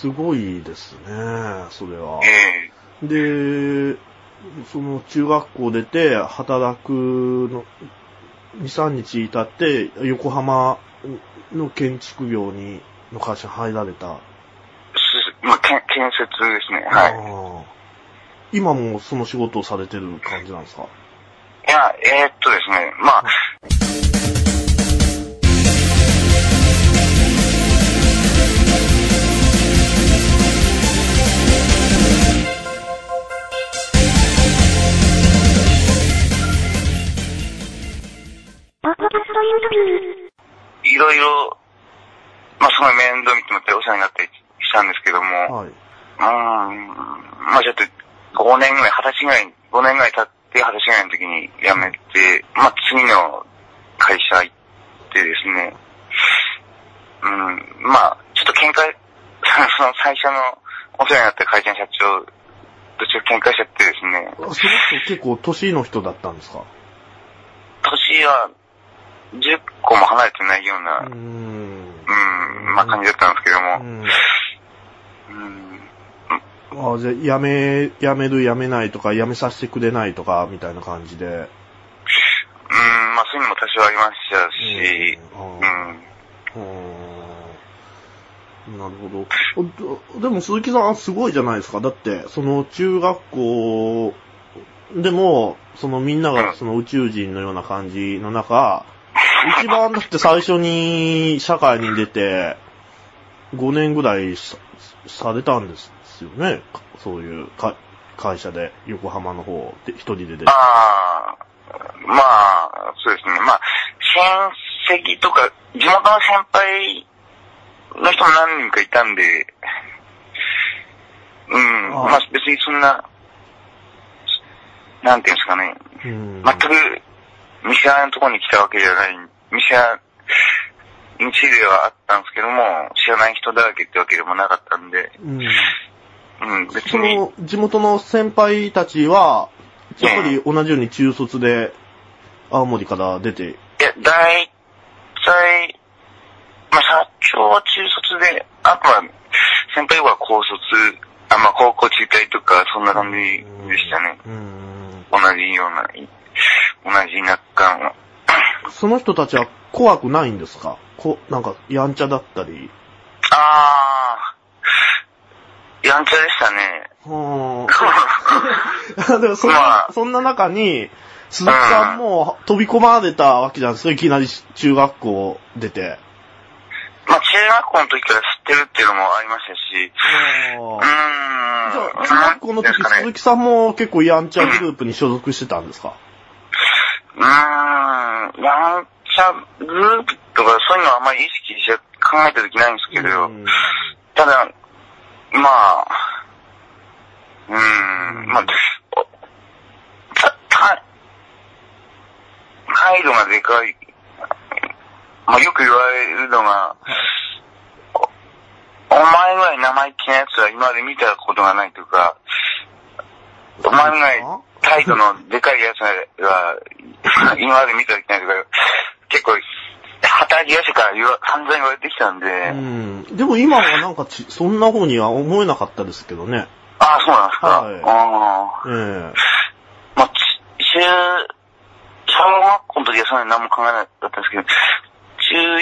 すごいですね、それは。えで、その中学校出て働くの、2、3日経って横浜の建築業に、の会社に入られた。まあ、建建設ですね。はい。今もその仕事をされてる感じなんですか？いや、えーっとですね、まあ、いろいろ、まあ、すごい面倒見てもらってお世話になったりしたんですけども、はい。うーん、まあちょっと、5年ぐらい、20歳ぐらい、5年ぐらい経って、20歳ぐらいの時に辞めて、まあ次の会社行ってですね、うん、まあちょっと喧嘩、その最初のお世話になった会社の社長とちょっと喧嘩しちゃってですね、あその人結構年の人だったんですか？年は10個も離れてないような、うーん。うん、まあ感じだったんですけども、うん。うん、あじゃあ、やめ、やめる、やめないとか、やめさせてくれないとか、みたいな感じで。うん、まあそういうのも多少ありましたし、うん。うん、うんなるほど。ででも鈴木さんすごいじゃないですか。だって、その中学校でも、そのみんながその宇宙人のような感じの中、一番だって最初に社会に出て、5年ぐらいさされたんですよね。そういうか会社で、横浜の方で一人で出て。ああ、まあ、そうですね。まあ、親戚とか、地元の先輩の人も何人かいたんで、うん、ああまあ別にそんな、なんていうんですかね、うん全く見知らないところに来たわけじゃない、見知ら、道ではあったんですけども、知らない人だらけってわけでもなかったんで、うん。うん、別そに、の地元の先輩たちは、やっぱり同じように中卒で青森から出て、いや、大体、まあ、社長は中卒で、あとは、先輩は高卒、あ、まあ、高校中退とか、そんな感じでしたね。うん。同じような、同じ田舎の。その人たちは怖くないんですか？こなんか、やんちゃだったり。あー、やんちゃでしたね。はあ。でもそんな、まあそんな中に、鈴木さんも飛び込まれたわけじゃないですか。いきなり中学校出て。まあ、中学校の時から知ってるっていうのもありましたし、うーん。じゃあ、中学校の時、鈴木さんも結構やんちゃグループに所属してたんですか？うーん、やんちゃグループとかそういうのはあんまり意識して考えた時ないんですけど、うん。ただ、まあ、うーん、まあ、おた、た、態度がでかい、まあよく言われるのが、おお前ぐらい生意気な奴は今まで見たことがないとか、お前ぐらい態度のでかい奴が、今まで見たことないとか、結構、働き出してから言わ散々言われてきたんで、うん。でも今はなんかち、そんな風には思えなかったですけどね。ああ、そうなんですか？はいああ。ええまあ、ち中、小学校の時はそんなに何も考えなかったんですけど、中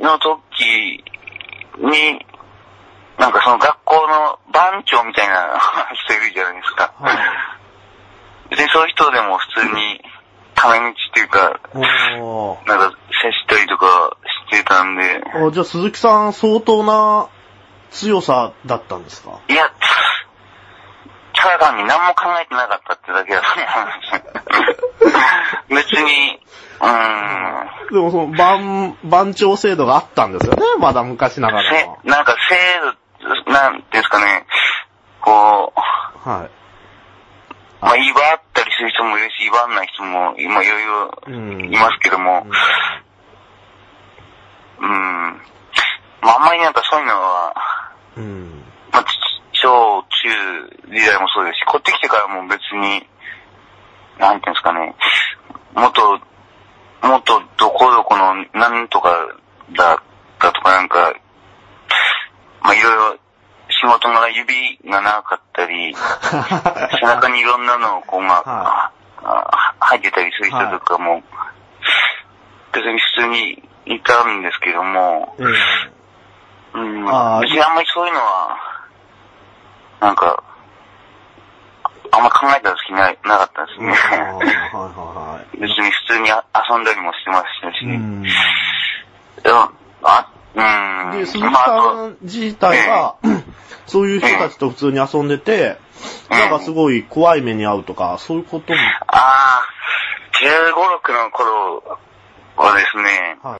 1の時に、なんかその学校の番長みたいな人いるじゃないですか。はい別にそういう人でも普通に、タメ口っていうか、おー。なんか接したりとかしてたんで、あじゃあ鈴木さん相当な強さだったんですか？いや、ただ単に何も考えてなかったってだけだと思 別に、うーん、でもその番、番長制度があったんですよね？まだ昔ながらなんか制度、なんですかね、こう、はい。まあ、威張ったりする人もいるし、威張んない人も、今いろいろうんいますけども、うん。まあ、あんまりなんかそういうのは、うん。まあ、ち小中時代もそうですし、こっち来てからも別に、なんていうんですかね、元、元どこどこのなんとかだったとかなんか、まあいろいろ仕事が指が長かったり、背中にいろんなのをこうが、はあ入ってたりする人とかも、別に普通にいたんですけども、えうん、別にあんまりそういうのは、なんか、あんま考えた時ななかったですえね。はいはいはい。別に普通にあ遊んだりもしてましたし、うん。あ、うん。で、鈴木さとん自体が、そういう人たちと普通に遊んでて、なんかすごい怖い目に遭うとか、そういうことも、ああ、15、6の頃はですね、はい